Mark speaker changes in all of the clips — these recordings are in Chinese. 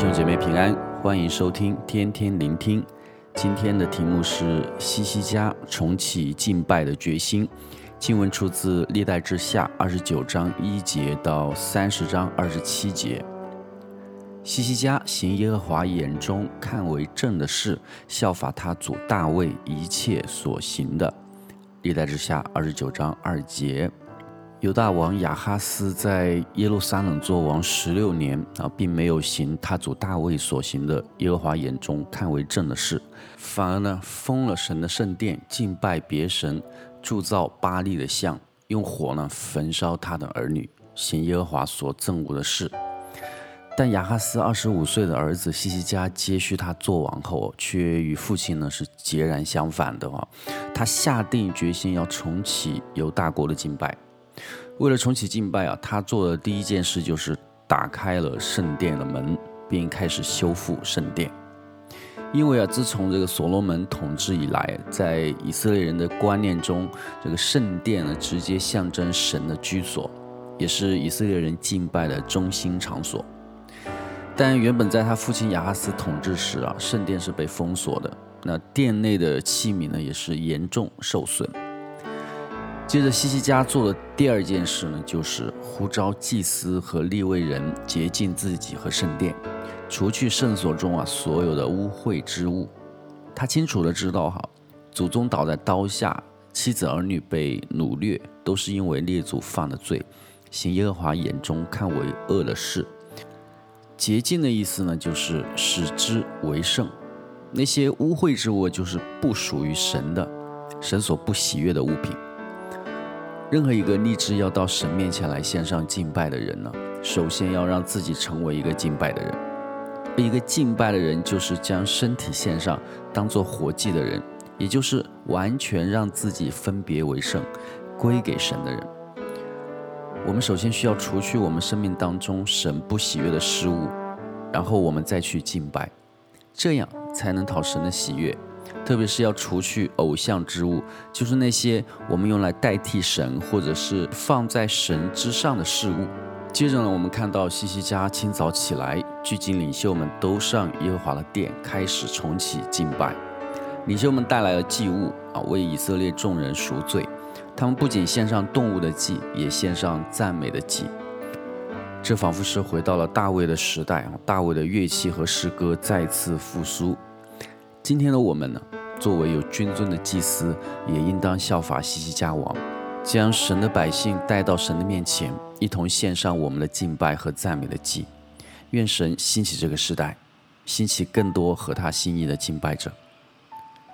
Speaker 1: 弟兄姐妹平安，欢迎收听天天聆听。今天的题目是西西家重启敬拜的决心。经文出自历代志下二十九章一节到三十章二十七节。西西家行耶和华眼中看为正的事，效法他祖大卫一切所行的。历代志下二十九章二节。犹大王亚哈斯在耶路撒冷作王十六年啊，并没有行他祖大卫所行的耶和华眼中看为正的事，反而呢封了神的圣殿，敬拜别神，铸造巴力的像，用火呢焚烧他的儿女，行耶和华所憎恶的事。但亚哈斯二十五岁的儿子希西家接续他做王后，却与父亲呢是截然相反的啊，他下定决心要重启犹大国的敬拜。为了重启敬拜啊，他做的第一件事就是打开了圣殿的门，并开始修复圣殿。因为啊，自从这个所罗门统治以来，在以色列人的观念中，这个圣殿呢，直接象征神的居所，也是以色列人敬拜的中心场所。但原本在他父亲亚哈斯统治时啊，圣殿是被封锁的，那殿内的器皿呢，也是严重受损。接着，西西家做的第二件事呢，就是呼召祭司和利未人洁净自己和圣殿，除去圣所中啊所有的污秽之物。他清楚的知道哈，祖宗倒在刀下，妻子儿女被掳掠，都是因为列祖犯了罪，行耶和华眼中看为恶的事。洁净的意思呢，就是使之为圣。那些污秽之物，就是不属于神的，神所不喜悦的物品。任何一个立志要到神面前来献上敬拜的人呢，首先要让自己成为一个敬拜的人。一个敬拜的人，就是将身体献上，当做活祭的人，也就是完全让自己分别为圣，归给神的人。我们首先需要除去我们生命当中神不喜悦的事物，然后我们再去敬拜，这样才能讨神的喜悦。特别是要除去偶像之物，就是那些我们用来代替神，或者是放在神之上的事物。接着呢，我们看到西西家清早起来，聚集领袖们都上耶和华的殿，开始重启敬拜。领袖们带来了祭物啊，为以色列众人赎罪。他们不仅献上动物的祭，也献上赞美的祭。这仿佛是回到了大卫的时代啊，大卫的乐器和诗歌再次复苏。今天的我们呢，作为有君尊的祭司，也应当效法西西家王，将神的百姓带到神的面前，一同献上我们的敬拜和赞美的祭。愿神兴起这个时代，兴起更多合他心意的敬拜者。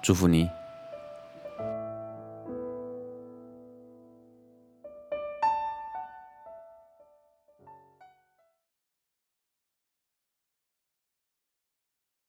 Speaker 1: 祝福你。